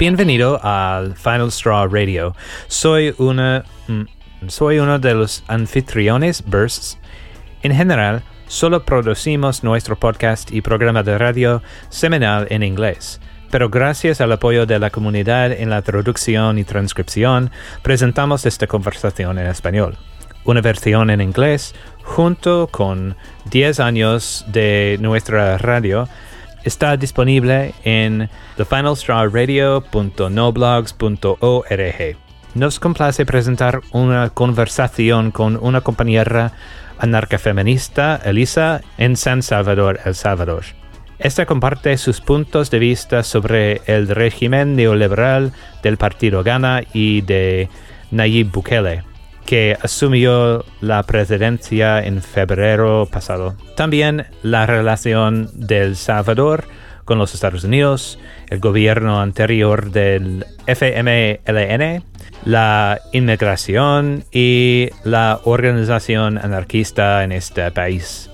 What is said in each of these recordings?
Bienvenido al Final Straw Radio. Soy una mm, soy uno de los anfitriones Bursts. En general, solo producimos nuestro podcast y programa de radio semanal en inglés. Pero gracias al apoyo de la comunidad en la traducción y transcripción, presentamos esta conversación en español. Una versión en inglés, junto con 10 años de nuestra radio, está disponible en thefinalstrawradio.noblogs.org. Nos complace presentar una conversación con una compañera anarcafeminista, Elisa, en San Salvador, El Salvador. Esta comparte sus puntos de vista sobre el régimen neoliberal del partido Ghana y de Nayib Bukele, que asumió la presidencia en febrero pasado. También la relación del Salvador con los Estados Unidos, el gobierno anterior del FMLN, la inmigración y la organización anarquista en este país.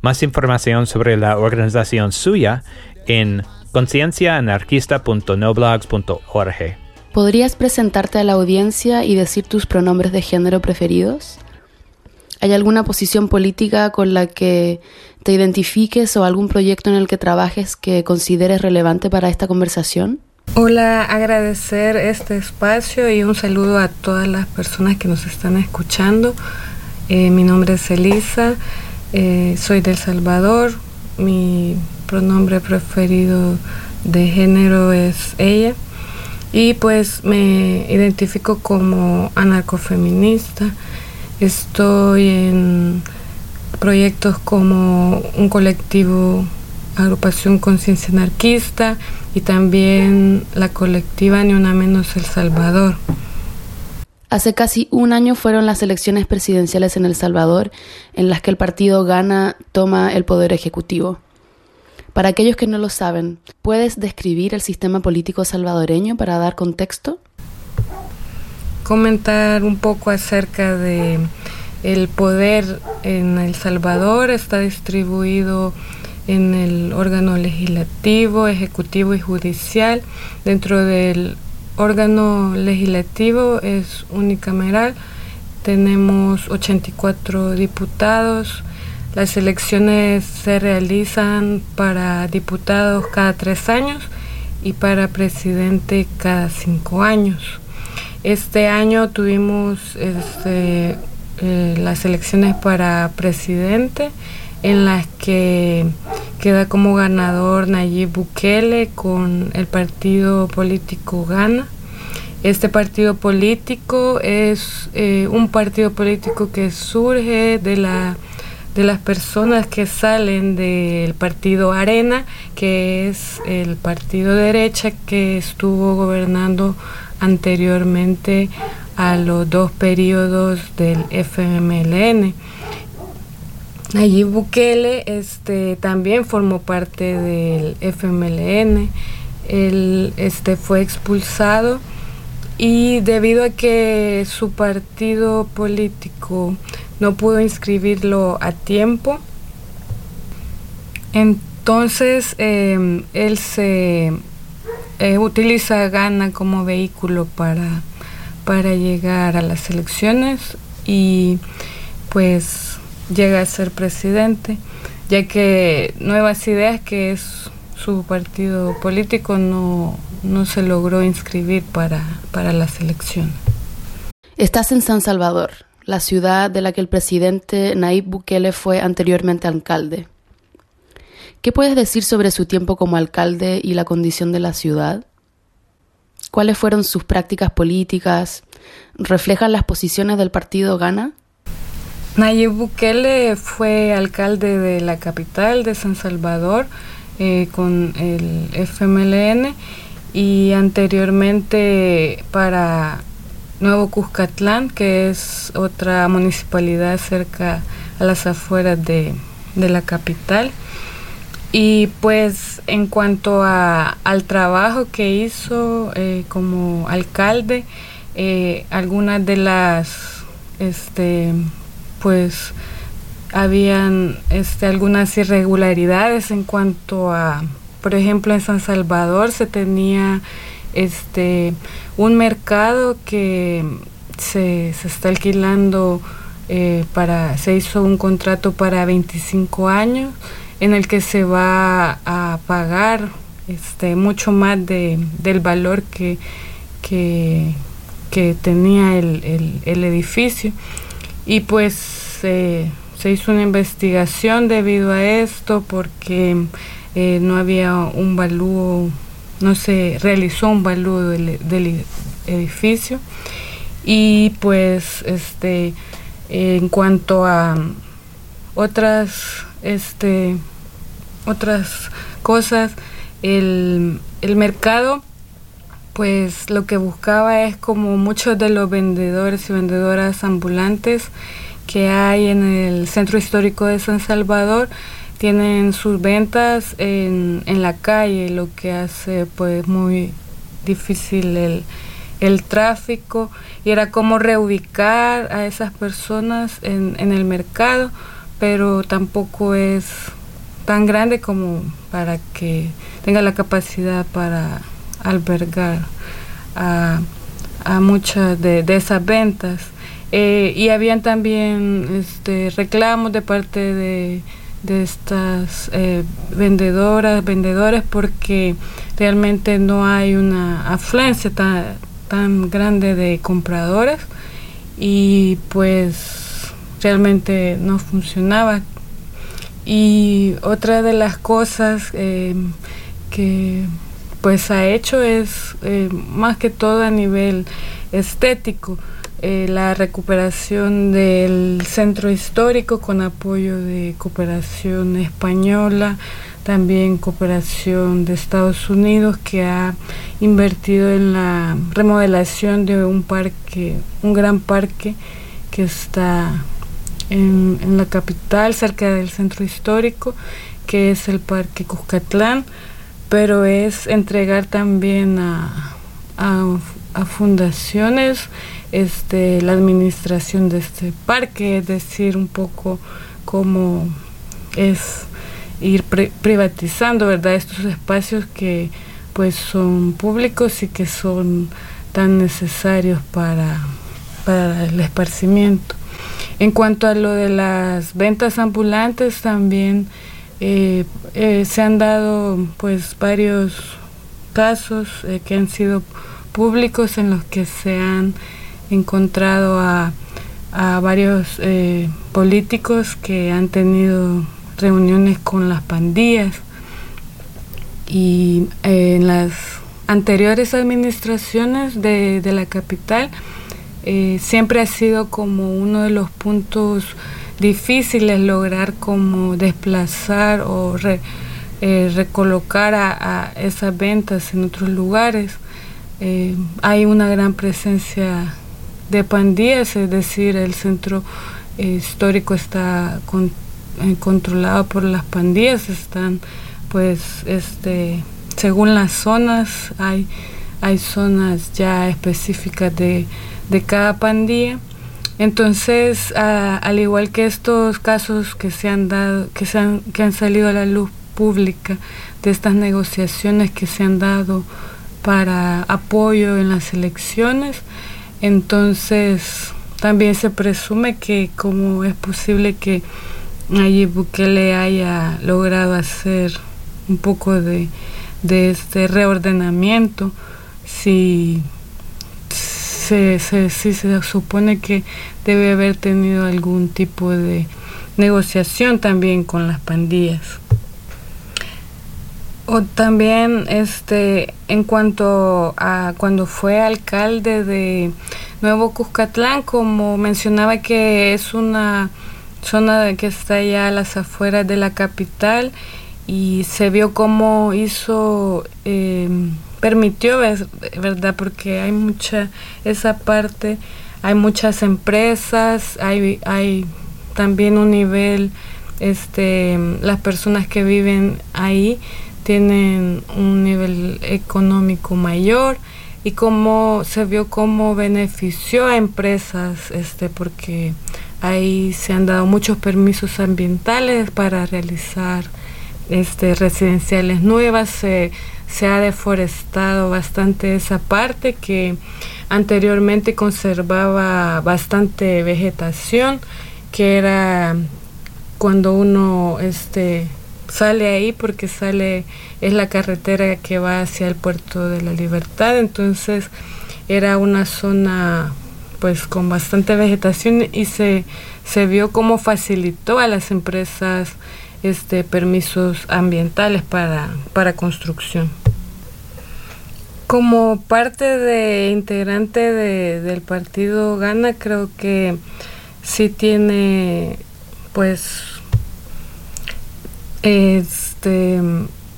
Más información sobre la organización suya en concienciaanarquista.noblogs.org. ¿Podrías presentarte a la audiencia y decir tus pronombres de género preferidos? ¿Hay alguna posición política con la que te identifiques o algún proyecto en el que trabajes que consideres relevante para esta conversación? Hola, agradecer este espacio y un saludo a todas las personas que nos están escuchando. Eh, mi nombre es Elisa, eh, soy del Salvador, mi pronombre preferido de género es ella y pues me identifico como anarcofeminista. Estoy en proyectos como un colectivo, agrupación conciencia anarquista y también la colectiva Ni Una Menos El Salvador. Hace casi un año fueron las elecciones presidenciales en El Salvador, en las que el partido Gana toma el poder ejecutivo. Para aquellos que no lo saben, ¿puedes describir el sistema político salvadoreño para dar contexto? comentar un poco acerca de el poder en El Salvador está distribuido en el órgano legislativo, ejecutivo y judicial. Dentro del órgano legislativo es unicameral. Tenemos 84 diputados. Las elecciones se realizan para diputados cada tres años y para presidente cada cinco años. Este año tuvimos este, eh, las elecciones para presidente en las que queda como ganador Nayib Bukele con el partido político Gana. Este partido político es eh, un partido político que surge de la de las personas que salen del partido Arena, que es el partido derecha que estuvo gobernando anteriormente a los dos periodos del FMLN. Allí Bukele este, también formó parte del FMLN. Él este, fue expulsado y debido a que su partido político no pudo inscribirlo a tiempo, entonces em, él se eh, utiliza Ghana como vehículo para, para llegar a las elecciones y pues llega a ser presidente, ya que Nuevas Ideas, que es su partido político, no, no se logró inscribir para, para las elecciones. Estás en San Salvador, la ciudad de la que el presidente Nayib Bukele fue anteriormente alcalde. ¿Qué puedes decir sobre su tiempo como alcalde y la condición de la ciudad? ¿Cuáles fueron sus prácticas políticas? ¿Reflejan las posiciones del partido Gana? Nayib Bukele fue alcalde de la capital de San Salvador eh, con el FMLN y anteriormente para Nuevo Cuscatlán, que es otra municipalidad cerca a las afueras de la capital. Y pues en cuanto a, al trabajo que hizo eh, como alcalde, eh, algunas de las, este, pues habían este, algunas irregularidades en cuanto a, por ejemplo, en San Salvador se tenía este, un mercado que se, se está alquilando eh, para, se hizo un contrato para 25 años en el que se va a pagar este, mucho más de, del valor que, que, tenía el, el, edificio. Y pues se hizo una investigación debido a esto porque eh, no había un valúo, no se realizó un valúo del, del edificio. Y pues este en cuanto a otras este otras cosas el, el mercado pues lo que buscaba es como muchos de los vendedores y vendedoras ambulantes que hay en el centro histórico de San Salvador tienen sus ventas en, en la calle, lo que hace pues muy difícil el, el tráfico y era como reubicar a esas personas en, en el mercado, pero tampoco es tan grande como para que tenga la capacidad para albergar a, a muchas de, esas ventas. Eh, y habían también este, reclamos de parte de, de estas eh, vendedoras, vendedores, porque realmente no hay una afluencia tan, tan grande de compradores y pues realmente no funcionaba. Y otra de las cosas eh, que pues ha hecho es eh, más que todo a nivel estético. Eh, la recuperación del centro histórico con apoyo de cooperación española, también cooperación de Estados Unidos que ha invertido en la remodelación de un parque, un gran parque que está en, la capital, cerca del centro histórico, que es el Parque Cuscatlán, pero es entregar también a, a fundaciones este, la administración de este parque, es decir, un poco cómo es ir privatizando, ¿verdad? Estos espacios que pues son públicos y que son tan necesarios para, para el esparcimiento. En cuanto a lo de las ventas ambulantes, también eh, eh, se han dado pues varios casos eh, que han sido públicos en los que se han encontrado a, varios políticos que han tenido reuniones con las pandillas y eh, en las anteriores administraciones de, la capital eh, siempre ha sido como uno de los puntos difíciles lograr como desplazar o eh, recolocar a, esas ventas en otros lugares. Hay una gran presencia de pandillas, es decir, el centro histórico está eh, controlado por las pandillas están pues este según las zonas hay hay zonas ya específicas de, de cada pandilla. Entonces al igual que estos casos que se han dado que se han, que han salido a la luz pública de estas negociaciones que se han dado para apoyo en las elecciones entonces también se presume que como es posible que allí Bukele haya logrado hacer un poco de, este reordenamiento, si se, si se supone que debe haber tenido algún tipo de negociación también con las pandillas. O también este en cuanto a cuando fue alcalde de Nuevo Cuscatlán, como mencionaba que es una zona que está ya a las afueras de la capital y se vio cómo hizo, eh, permitió, ¿verdad? Porque hay mucha, esa parte, hay muchas empresas, hay, hay también un nivel, este, las personas que viven ahí tienen un nivel económico mayor y cómo se vio cómo benefició a empresas, este, porque Ahí se han dado muchos permisos ambientales para realizar este, residenciales nuevas, se, ha deforestado bastante esa parte que anteriormente conservaba bastante vegetación, que era cuando uno este, sale ahí porque sale, es la carretera que va hacia el puerto de la libertad, entonces era una zona pues con bastante vegetación y se, se vio cómo facilitó a las empresas este permisos ambientales para, para construcción. Como parte de integrante de, del partido Gana, creo que sí tiene pues este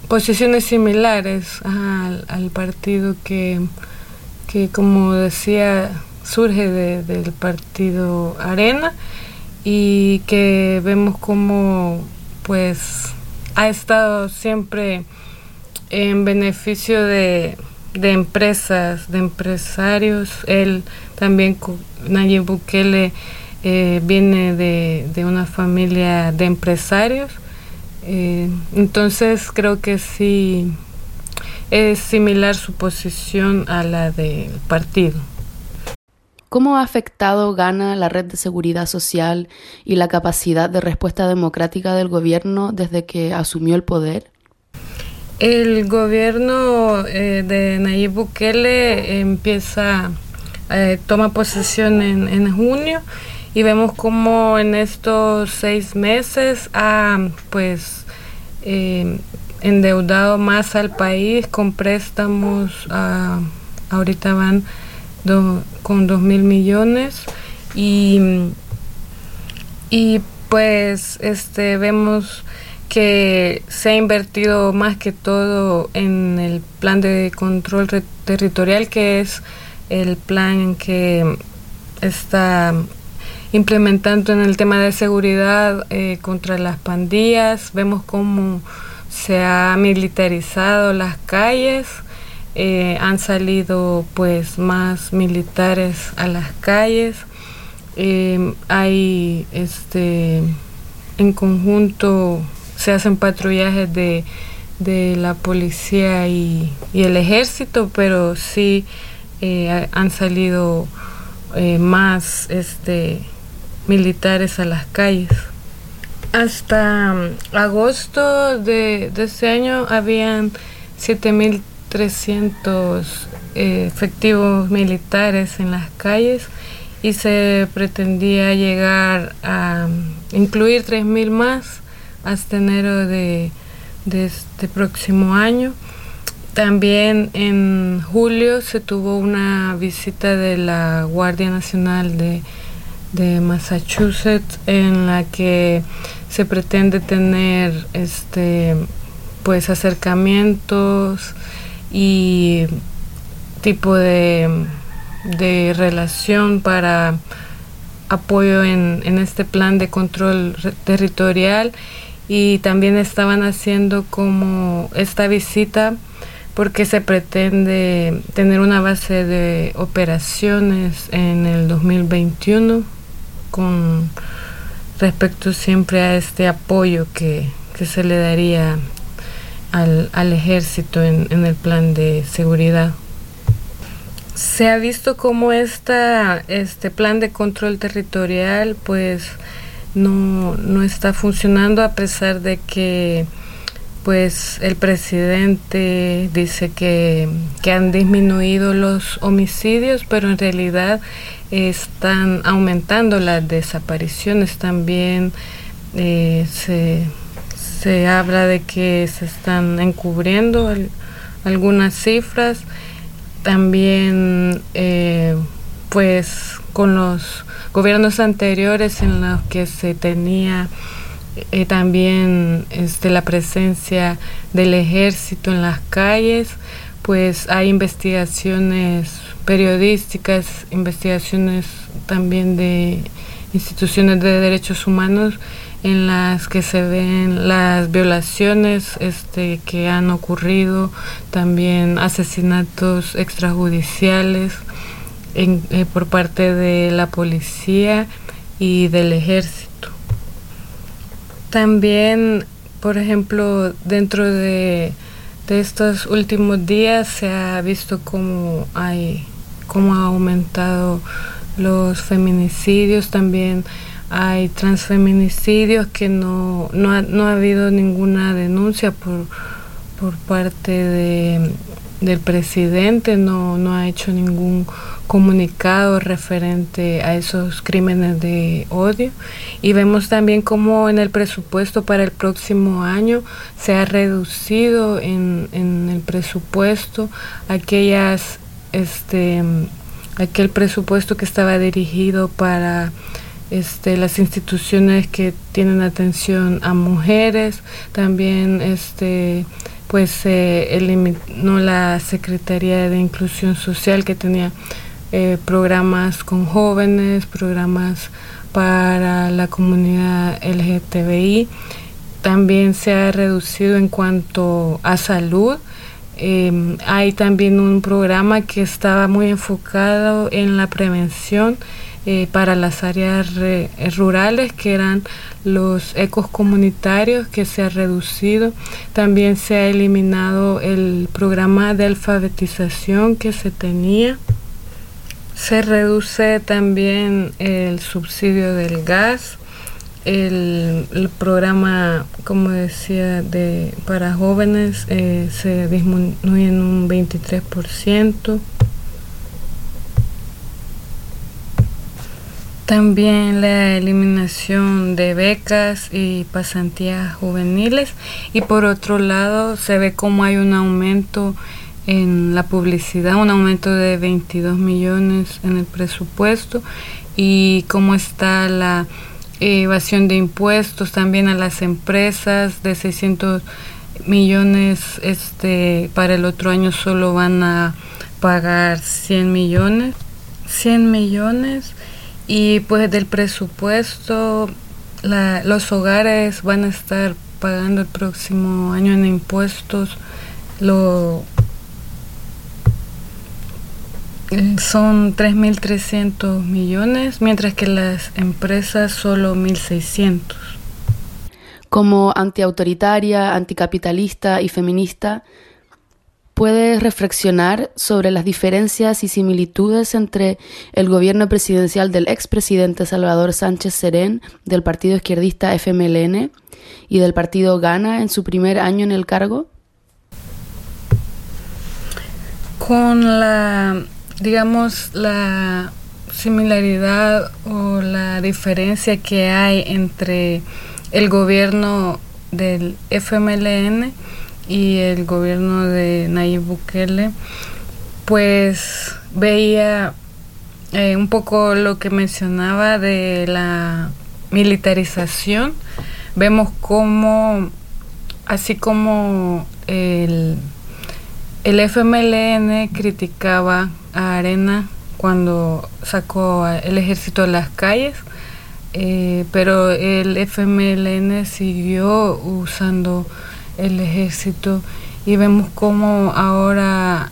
posiciones similares al, partido que, que como decía surge del partido Arena y que vemos como pues ha estado siempre en beneficio de, empresas, de empresarios. Él también, Nayib Bukele, eh, viene de, una familia de empresarios. Eh, entonces creo que sí es similar su posición a la del partido. ¿Cómo ha afectado Ghana la red de seguridad social y la capacidad de respuesta democrática del gobierno desde que asumió el poder? El gobierno eh, de Nayib Bukele empieza, eh, toma posesión en, junio y vemos como en estos seis meses ha pues eh, endeudado más al país con préstamos, ah, ahorita van con dos mil millones y, y pues este vemos que se ha invertido más que todo en el plan de control territorial que es el plan que está implementando en el tema de seguridad eh, contra las pandillas. Vemos cómo se ha militarizado las calles eh, han salido pues más militares a las calles em, hay este en conjunto se hacen patrullajes de, la policía y, el ejército pero sí eh, han salido eh, más este militares a las calles hasta mm, agosto de, de este año habían 7000 300 eh, efectivos militares en las calles y se pretendía llegar a incluir 3.000 más hasta enero de, este próximo año. También en julio se tuvo una visita de la Guardia Nacional de, de Massachusetts en la que se pretende tener este pues acercamientos y tipo de, relación para apoyo en, este plan de control territorial. Y también estaban haciendo como esta visita porque se pretende tener una base de operaciones en el 2021 con respecto siempre a este apoyo que, que se le daría al, al ejército en, el plan de seguridad. Se ha visto como esta, este plan de control territorial pues no, no está funcionando a pesar de que pues el presidente dice que, que, han disminuido los homicidios, pero en realidad están aumentando las desapariciones también. Eh, se, se habla de que se están encubriendo algunas cifras. También, eh, pues, con los gobiernos anteriores en los que se tenía eh, también este, la presencia del ejército en las calles, pues hay investigaciones periodísticas, investigaciones también de instituciones de derechos humanos en las que se ven las violaciones este, que han ocurrido, también asesinatos extrajudiciales eh, por parte de la policía y del ejército. También por ejemplo, dentro de, estos últimos días se ha visto cómo hay cómo ha aumentado los feminicidios, también hay transfeminicidios que no, no, ha, no ha habido ninguna denuncia por, por parte de, del presidente, no, no ha hecho ningún comunicado referente a esos crímenes de odio. Y vemos también cómo en el presupuesto para el próximo año se ha reducido en, en el presupuesto aquellas este aquel presupuesto que estaba dirigido para este, las instituciones que tienen atención a mujeres, también este, pues se eliminó la Secretaría de Inclusión Social que tenía eh, programas con jóvenes, programas para la comunidad LGTBI. También se ha reducido en cuanto a salud. Em, hay también un programa que estaba muy enfocado en la prevención eh, para las áreas rurales que eran los ecos comunitarios que se ha reducido. También se ha eliminado el programa de alfabetización que se tenía. Se reduce también el subsidio del gas. El, programa, como decía, de para jóvenes eh, se disminuye en un 23%. También la eliminación de becas y pasantías juveniles. Y por otro lado se ve como hay un aumento en la publicidad, un aumento de 22 millones en el presupuesto. Y cómo está la evasión de impuestos también a las empresas de 600 millones este para el otro año solo van a pagar 100 millones. 100 millones y pues del presupuesto, los hogares van a estar pagando el próximo año en impuestos lo son 3.300 millones, mientras que las empresas solo 1.600. Como antiautoritaria, anticapitalista y feminista, puede reflexionar sobre las diferencias y similitudes entre el gobierno presidencial del expresidente Salvador Sánchez Serén del partido izquierdista FMLN y del partido Gana en su primer año en el cargo? Con la, digamos, la similaridad o la diferencia que hay entre el gobierno del FMLN y el gobierno de Nayib Bukele, pues veía eh, un poco lo que mencionaba de la militarización. Vemos cómo, así como el, el FMLN criticaba a Arena cuando sacó el ejército de las calles, eh, pero el FMLN siguió usando el ejército y vemos como ahora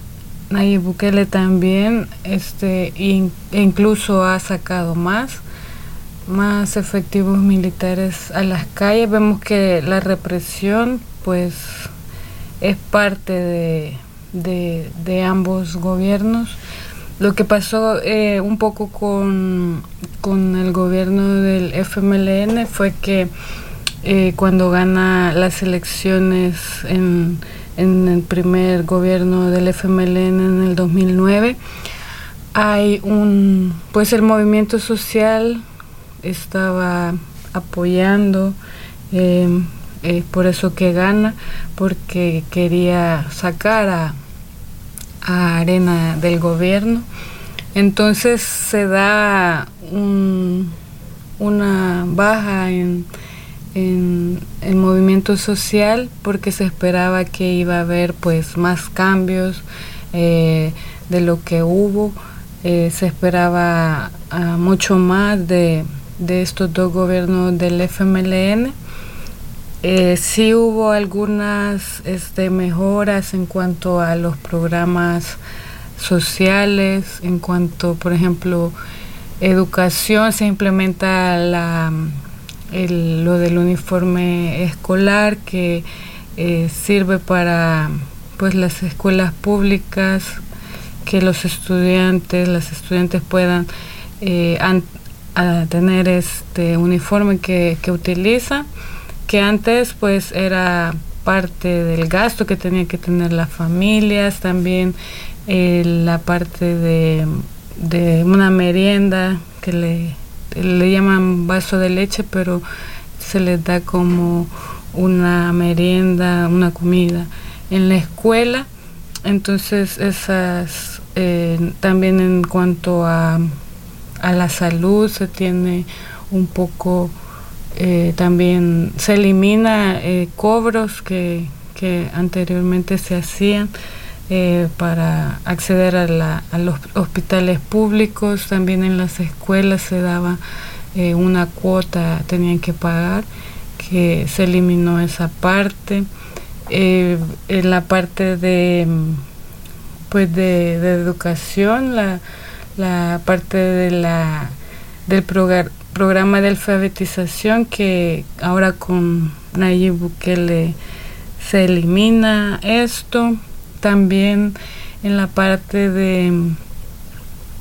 Nayib Bukele también este incluso ha sacado más más efectivos militares a las calles. Vemos que la represión pues es parte de, de, ambos gobiernos. Lo que pasó eh, un poco con, con el gobierno del FMLN fue que eh, cuando gana las elecciones en, el primer gobierno del FMLN en el 2009, hay un, pues el movimiento social estaba apoyando, eh, eh, por eso que gana, porque quería sacar a, a Arena del gobierno. Entonces se da un, una baja en en el movimiento social porque se esperaba que iba a haber pues más cambios eh, de lo que hubo. Eh, se esperaba ah, mucho más de, estos dos gobiernos del FMLN eh, sí hubo algunas este, mejoras en cuanto a los programas sociales en cuanto por ejemplo educación se implementa la lo del uniforme escolar que eh, sirve para pues las escuelas públicas que los estudiantes las estudiantes puedan eh, tener este uniforme que, que utilizan que antes pues era parte del gasto que tenía que tener las familias también eh, la parte de, de una merienda que le le llaman vaso de leche, pero se les da como una merienda, una comida. En la escuela, entonces esas, eh, también en cuanto a, a, la salud se tiene un poco, eh, también se elimina eh, cobros que, que anteriormente se hacían eh, para acceder a, los hospitales públicos, también en las escuelas se daba eh, una cuota, tenían que pagar, que se eliminó esa parte. Eh, en la parte de pues de, educación, la, la, parte de la del programa de alfabetización que ahora con Nayib Bukele se elimina esto también en la parte de,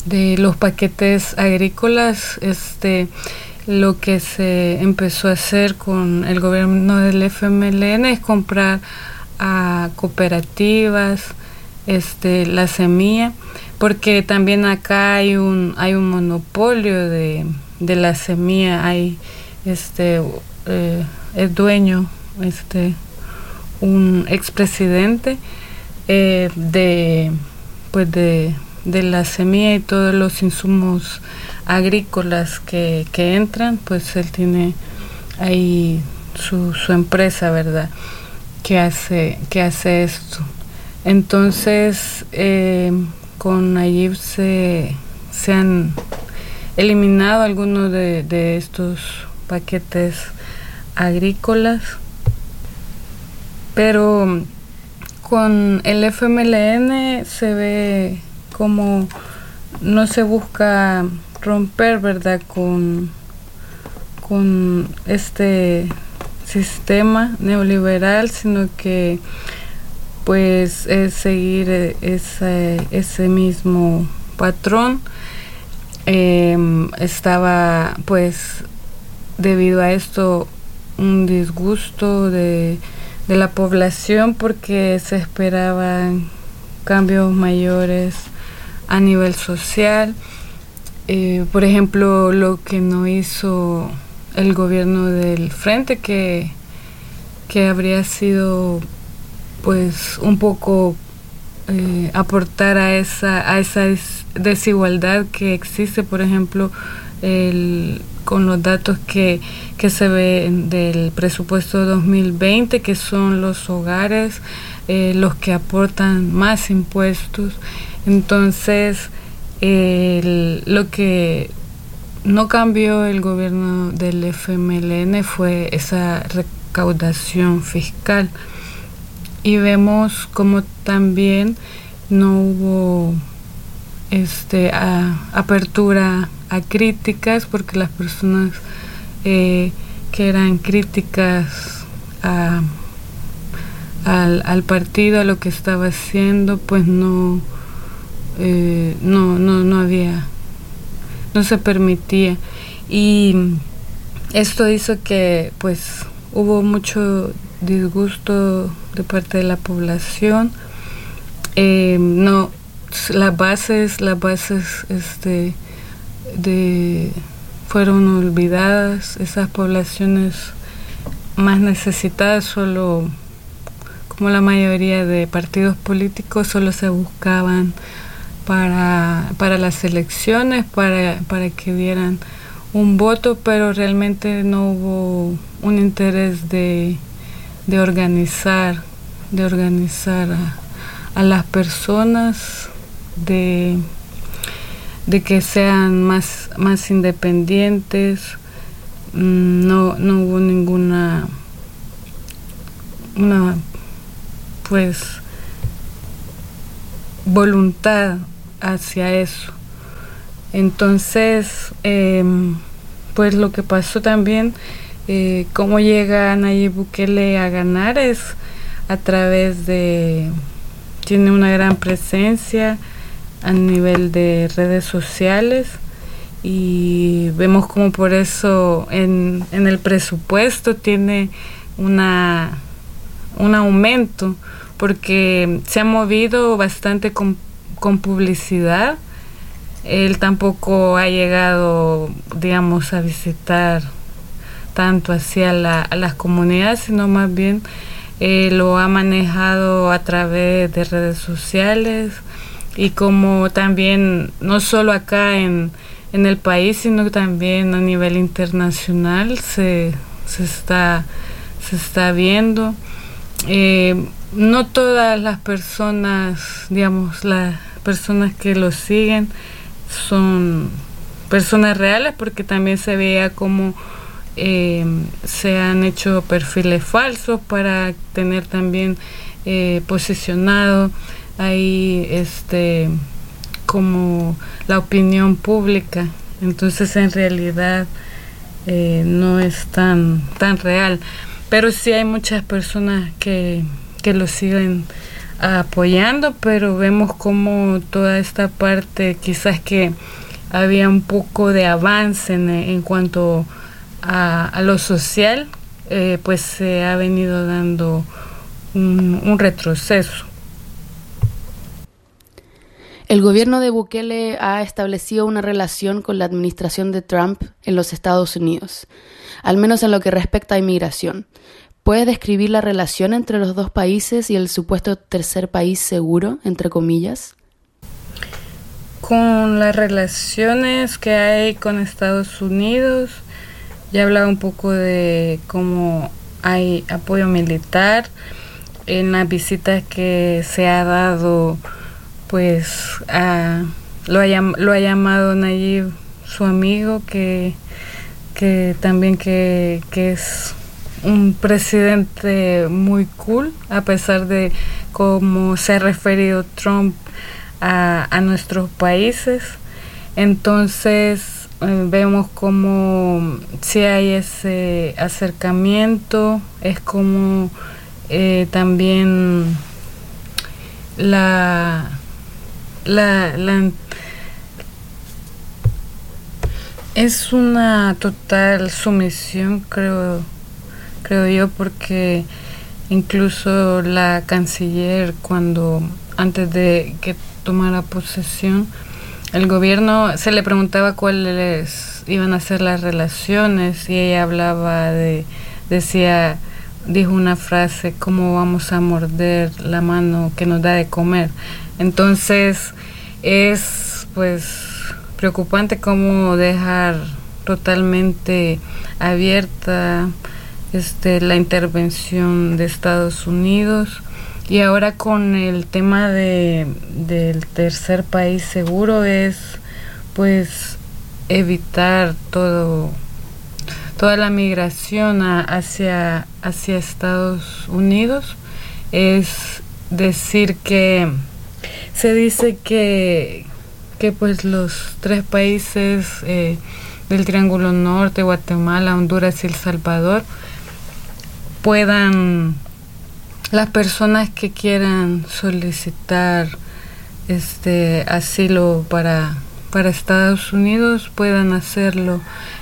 de los paquetes agrícolas, este lo que se empezó a hacer con el gobierno del FMLN es comprar a cooperativas este la semilla porque también acá hay un hay un monopolio de, de la semilla hay este eh, el dueño este un expresidente eh, de, pues de, la semilla y todos los insumos agrícolas que, entran, pues él tiene ahí su, su empresa, ¿verdad? Que hace, que hace esto. Entonces, eh, con Nayib se, se han eliminado algunos de, de estos paquetes agrícolas, pero con el FMLN se ve como no se busca romper, ¿verdad? Con, con este sistema neoliberal, sino que pues es seguir ese, ese mismo patrón. Em, estaba pues debido a esto un disgusto de de la población porque se esperaban cambios mayores a nivel social. Eh, por ejemplo, lo que no hizo el gobierno del frente, que, que habría sido pues un poco eh, aportar a esa, a esa desigualdad que existe, por ejemplo, el, con los datos que, se ven del presupuesto 2020, que son los hogares eh, los que aportan más impuestos. Entonces, lo que no cambió el gobierno del FMLN fue esa recaudación fiscal. Y vemos como también no hubo este, apertura a críticas porque las personas eh, que eran críticas al, partido, a lo que estaba haciendo, pues no, eh, no, no, no había, no se permitía. Y esto hizo que pues hubo mucho disgusto de parte de la población. Eh, no, las bases, las bases, este, de fueron olvidadas, esas poblaciones más necesitadas solo, como la mayoría de partidos políticos, solo se buscaban para, para las elecciones, para, para que dieran un voto, pero realmente no hubo un interés de, de organizar, de organizar a las personas, de de que sean más, más independientes. Mm, no, no hubo ninguna una pues voluntad hacia eso. Entonces, em, pues lo que pasó también Eh, ¿Cómo llega Nayib Bukele a ganar? Es a través de... Tiene una gran presencia a nivel de redes sociales y vemos como por eso en, en el presupuesto tiene una, un aumento porque se ha movido bastante con, con publicidad. Él tampoco ha llegado, digamos, a visitar tanto hacia la, a las comunidades, sino más bien eh, lo ha manejado a través de redes sociales y como también, no solo acá en, en el país, sino también a nivel internacional se, se, está, se está viendo. Eh, no todas las personas, digamos, las personas que lo siguen son personas reales porque también se veía como eh, se han hecho perfiles falsos para tener también eh, posicionado ahí este como la opinión pública entonces en realidad eh, no es tan tan real pero sí hay muchas personas que, que lo siguen apoyando pero vemos como toda esta parte quizás que había un poco de avance en, en cuanto a, lo social, eh, pues se ha venido dando un, retroceso. El gobierno de Bukele ha establecido una relación con la administración de Trump en los Estados Unidos, al menos en lo que respecta a inmigración. ¿Puede describir la relación entre los dos países y el supuesto tercer país seguro, entre comillas? Con las relaciones que hay con Estados Unidos, ya hablaba un poco de cómo hay apoyo militar en las visitas que se ha dado, pues lo, ha, llamado Nayib su amigo, que, que también que, que es un presidente muy cool, a pesar de cómo se ha referido Trump a, a nuestros países. Entonces, eh, vemos como si hay ese acercamiento, es como eh, también la, la, la, es una total sumisión creo creo yo porque incluso la canciller cuando antes de que tomara posesión el gobierno se le preguntaba cuáles iban a ser las relaciones y ella hablaba de, decía, dijo una frase, ¿cómo vamos a morder la mano que nos da de comer? Entonces es pues preocupante cómo dejar totalmente abierta este, la intervención de Estados Unidos y ahora con el tema de, del tercer país seguro es pues evitar todo toda la migración hacia, hacia Estados Unidos. Es decir que se dice que, que pues los tres países eh, del Triángulo Norte, Guatemala, Honduras y El Salvador, puedan las personas que quieran solicitar este asilo para, para Estados Unidos puedan hacerlo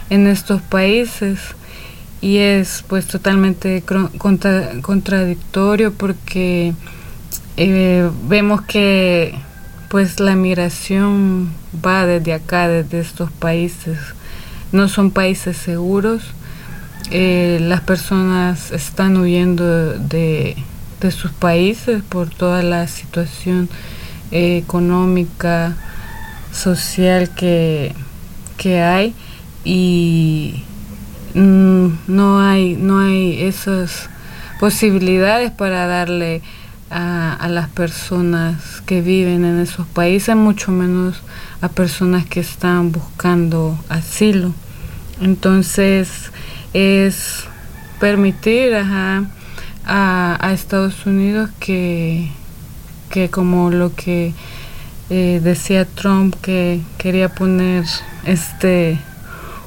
en estos países. Y es pues totalmente contradictorio porque eh, vemos que pues la migración va desde acá, desde estos países, no son países seguros, eh, las personas están huyendo de, de sus países por toda la situación eh, económica, social que, que hay y mm, no hay no hay esas posibilidades para darle a, a, las personas que viven en esos países, mucho menos a personas que están buscando asilo. Entonces es permitir ajá, a, Estados Unidos que, que como lo que eh, decía Trump que quería poner este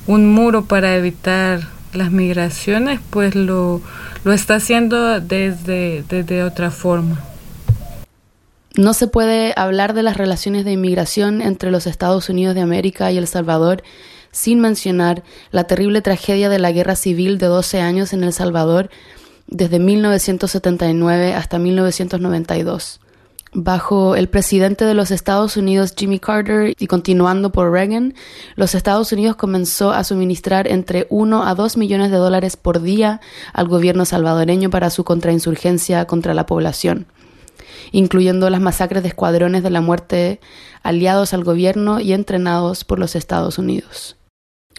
un muro para evitar las migraciones, pues lo, lo está haciendo desde, desde otra forma. No se puede hablar de las relaciones de inmigración entre los Estados Unidos de América y El Salvador sin mencionar la terrible tragedia de la guerra civil de 12 años en El Salvador desde 1979 hasta 1992. Bajo el presidente de los Estados Unidos Jimmy Carter y continuando por Reagan, los Estados Unidos comenzó a suministrar entre 1 a 2 millones de dólares por día al gobierno salvadoreño para su contrainsurgencia contra la población incluyendo las masacres de escuadrones de la muerte aliados al gobierno y entrenados por los Estados Unidos.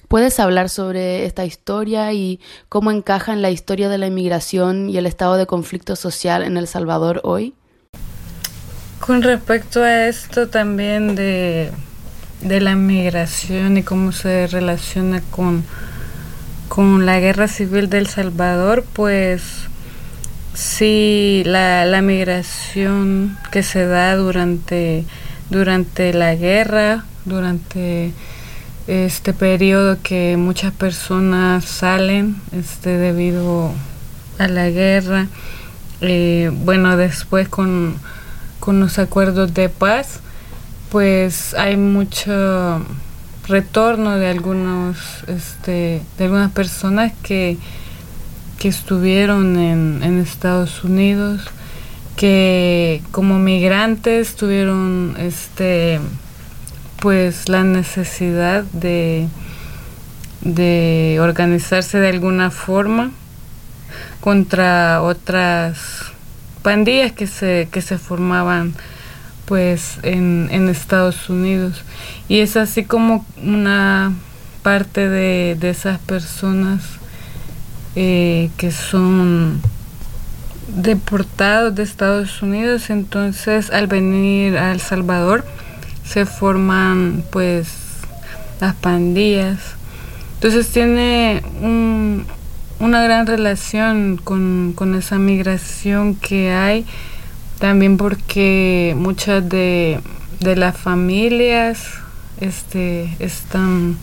¿Puedes hablar sobre esta historia y cómo encaja en la historia de la inmigración y el estado de conflicto social en El Salvador hoy? Con respecto a esto también de, la inmigración y cómo se relaciona con, con la guerra civil de El Salvador, pues Sí, la, la migración que se da durante, durante la guerra, durante este periodo que muchas personas salen este, debido a la guerra. Eh, bueno, después con, con los acuerdos de paz, pues hay mucho retorno de algunos este, de algunas personas que que estuvieron en, Estados Unidos, que como migrantes tuvieron este pues la necesidad de, de organizarse de alguna forma contra otras pandillas que se, que se formaban pues en, en Estados Unidos y es así como una parte de, de esas personas eh, que son deportados de Estados Unidos, entonces al venir a El Salvador se forman pues las pandillas. Entonces tiene una gran relación con, esa migración que hay, también porque muchas de, las familias este, están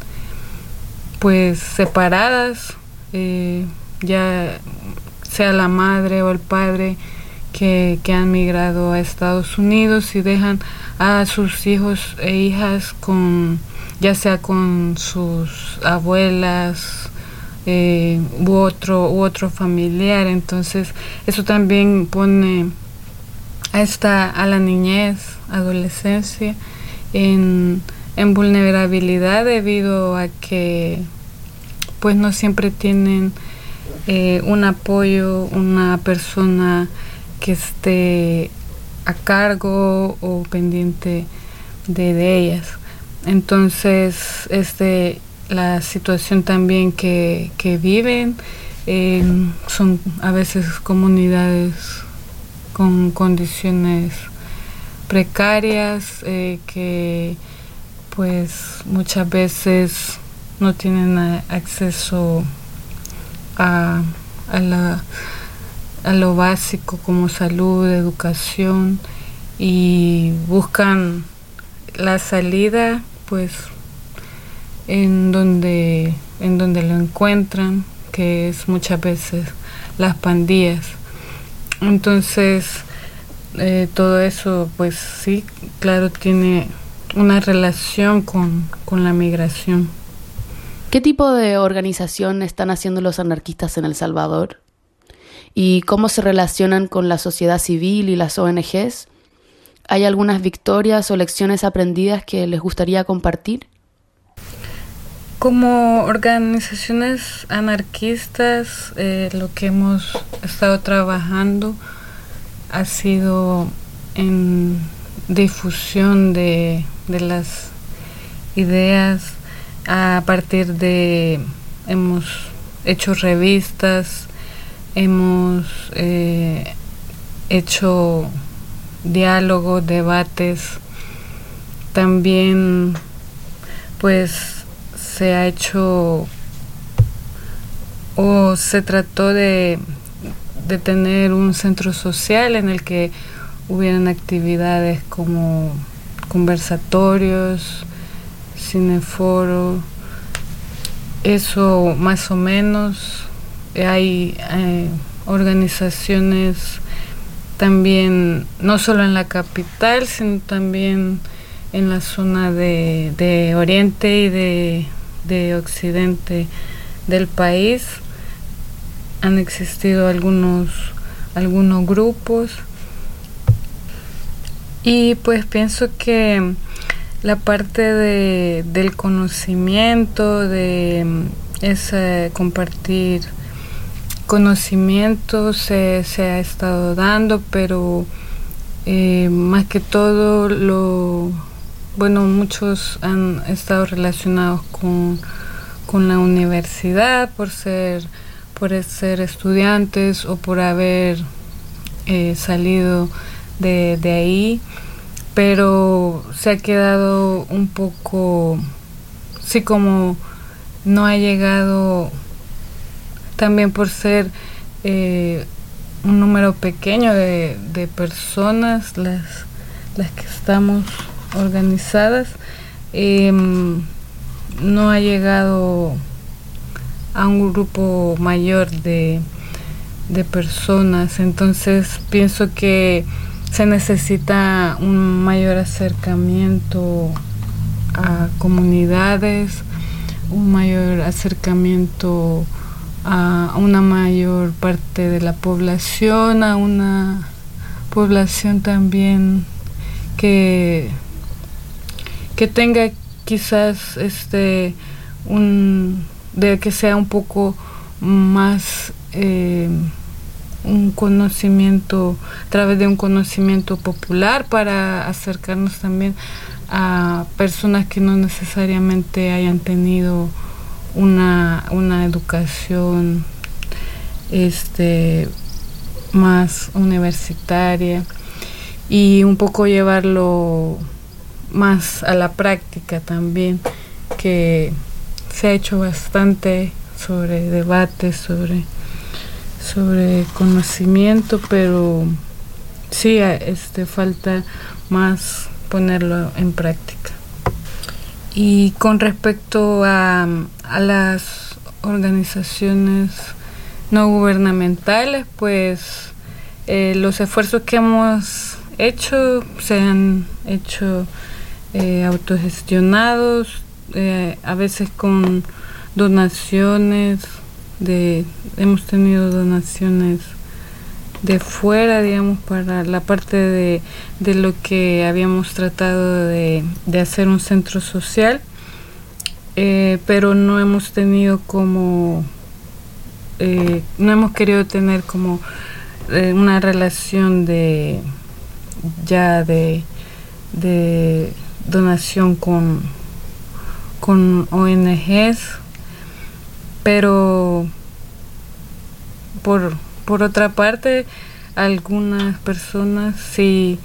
pues separadas. Eh, ya sea la madre o el padre que, han migrado a Estados Unidos y dejan a sus hijos e hijas con ya sea con sus abuelas eh, u otro u otro familiar entonces eso también pone a esta a la niñez adolescencia en, en vulnerabilidad debido a que pues no siempre tienen eh, un apoyo, una persona que esté a cargo o pendiente de, ellas. Entonces, este, la situación también que, viven son a veces comunidades con condiciones precarias eh, que pues muchas veces no tienen acceso a, a lo básico como salud, educación y buscan la salida pues en donde en donde lo encuentran que es muchas veces las pandillas entonces eh, todo eso pues sí claro tiene una relación con, con la migración ¿Qué tipo de organización están haciendo los anarquistas en El Salvador? ¿Y cómo se relacionan con la sociedad civil y las ONGs? ¿Hay algunas victorias o lecciones aprendidas que les gustaría compartir? Como organizaciones anarquistas, eh, lo que hemos estado trabajando ha sido en difusión de, de las ideas. A partir de hemos hecho revistas, hemos eh, hecho diálogos, debates, también pues se ha hecho o se trató de, de tener un centro social en el que hubieran actividades como conversatorios, cineforo eso más o menos. Hay eh, organizaciones también, no solo en la capital, sino también en la zona de, oriente y de, de, occidente del país. Han existido algunos, algunos grupos y pues pienso que la parte de, del conocimiento, de ese compartir conocimiento se, se ha estado dando, pero eh, más que todo lo bueno muchos han estado relacionados con, con la universidad por ser por ser estudiantes o por haber eh, salido de, de ahí pero se ha quedado un poco, sí como no ha llegado también por ser eh, un número pequeño de, de personas las, las que estamos organizadas, em, no ha llegado a un grupo mayor de, de personas. Entonces pienso que se necesita un mayor acercamiento a comunidades, un mayor acercamiento a una mayor parte de la población, a una población también que, que tenga quizás este un de que sea un poco más eh, un conocimiento, a través de un conocimiento popular para acercarnos también a personas que no necesariamente hayan tenido una, una educación este más universitaria y un poco llevarlo más a la práctica también que se ha hecho bastante sobre debates sobre sobre conocimiento, pero sí este, falta más ponerlo en práctica. Y con respecto a, a las organizaciones no gubernamentales, pues eh, los esfuerzos que hemos hecho se han hecho eh, autogestionados, eh, a veces con donaciones de hemos tenido donaciones de fuera, digamos, para la parte de, de lo que habíamos tratado de, de hacer un centro social, eh, pero no hemos tenido como, eh, no hemos querido tener como eh, una relación de ya de, de donación con, con ONGs pero por, por otra parte, algunas personas sí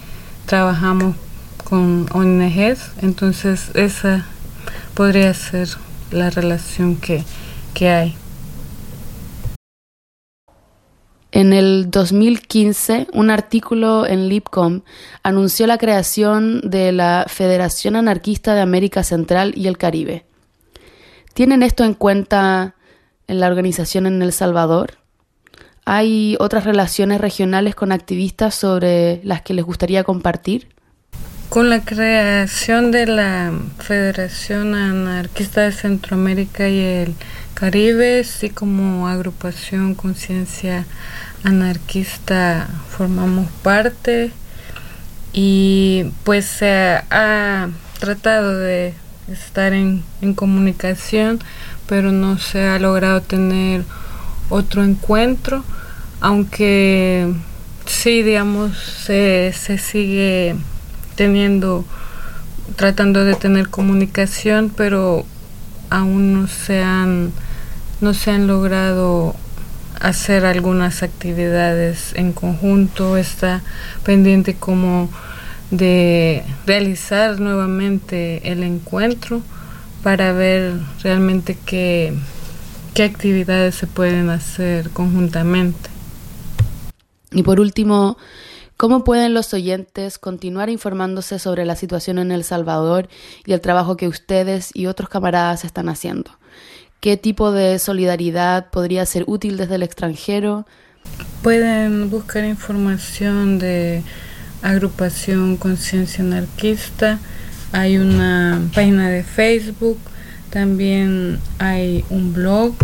trabajamos con ONGs, entonces esa podría ser la relación que, que hay. En el 2015, un artículo en Lipcom anunció la creación de la Federación Anarquista de América Central y el Caribe. ¿Tienen esto en cuenta en la organización en El Salvador? ¿Hay otras relaciones regionales con activistas sobre las que les gustaría compartir? Con la creación de la Federación Anarquista de Centroamérica y el Caribe, así como agrupación Conciencia Anarquista, formamos parte y pues se ha tratado de estar en, en comunicación pero no se ha logrado tener otro encuentro, aunque sí, digamos, se, se sigue teniendo, tratando de tener comunicación, pero aún no se han, no se han logrado hacer algunas actividades en conjunto, está pendiente como de realizar nuevamente el encuentro para ver realmente qué, qué actividades se pueden hacer conjuntamente. Y por último, ¿cómo pueden los oyentes continuar informándose sobre la situación en El Salvador y el trabajo que ustedes y otros camaradas están haciendo? ¿Qué tipo de solidaridad podría ser útil desde el extranjero? Pueden buscar información de agrupación Conciencia Anarquista. Hay una página de Facebook, también hay un blog.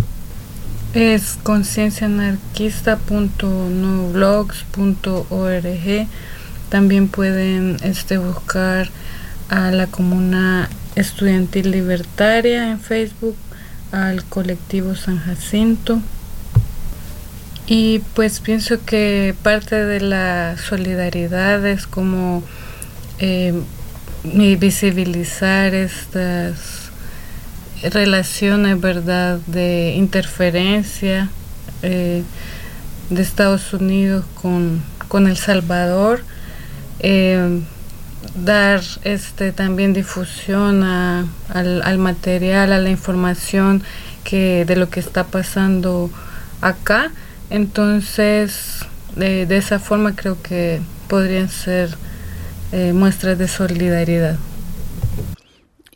Es concienciaanarquista.noblogs.org. También pueden este, buscar a la comuna estudiantil libertaria en Facebook, al colectivo San Jacinto. Y pues pienso que parte de la solidaridad es como eh, visibilizar estas relaciones, ¿verdad?, de interferencia eh, de Estados Unidos con, con El Salvador. Eh, dar este también difusión al, al, material, a la información que de lo que está pasando acá. Entonces, de, de esa forma creo que podrían ser eh, muestras de solidaridad.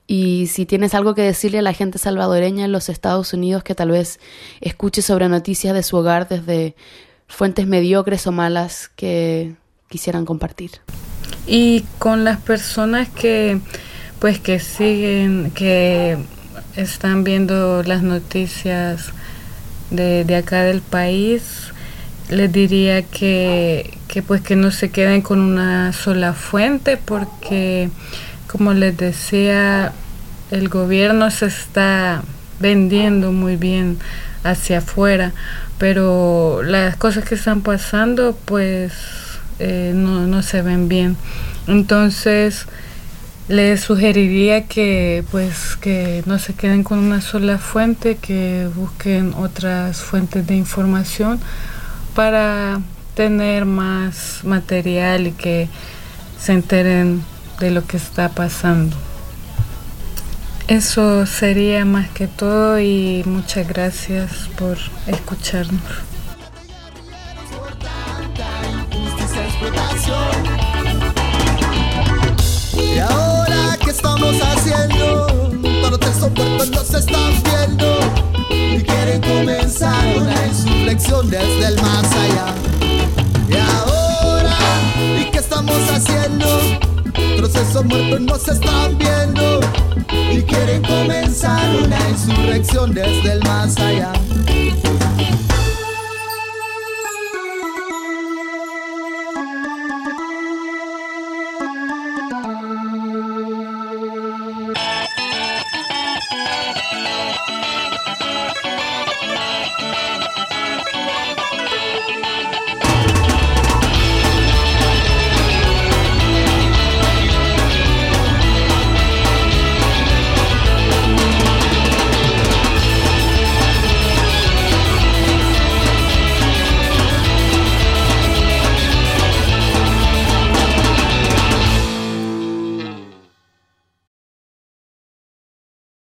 Y si tienes algo que decirle a la gente salvadoreña en los Estados Unidos que tal vez escuche sobre noticias de su hogar desde fuentes mediocres o malas que quisieran compartir. Y con las personas que pues que siguen, que están viendo las noticias de, de acá del país, les diría que, que pues que no se queden con una sola fuente porque como les decía el gobierno se está vendiendo muy bien hacia afuera pero las cosas que están pasando pues eh, no, no se ven bien entonces les sugeriría que pues que no se queden con una sola fuente que busquen otras fuentes de información para tener más material y que se enteren de lo que está pasando. Eso sería más que todo y muchas gracias por escucharnos. Y ahora que estamos haciendo, todos esos puertos nos están viendo y quieren comenzar una insurrección desde el más allá. Y ahora, ¿y qué estamos haciendo? Todos esos muertos nos están viendo y quieren comenzar una insurrección desde el más allá.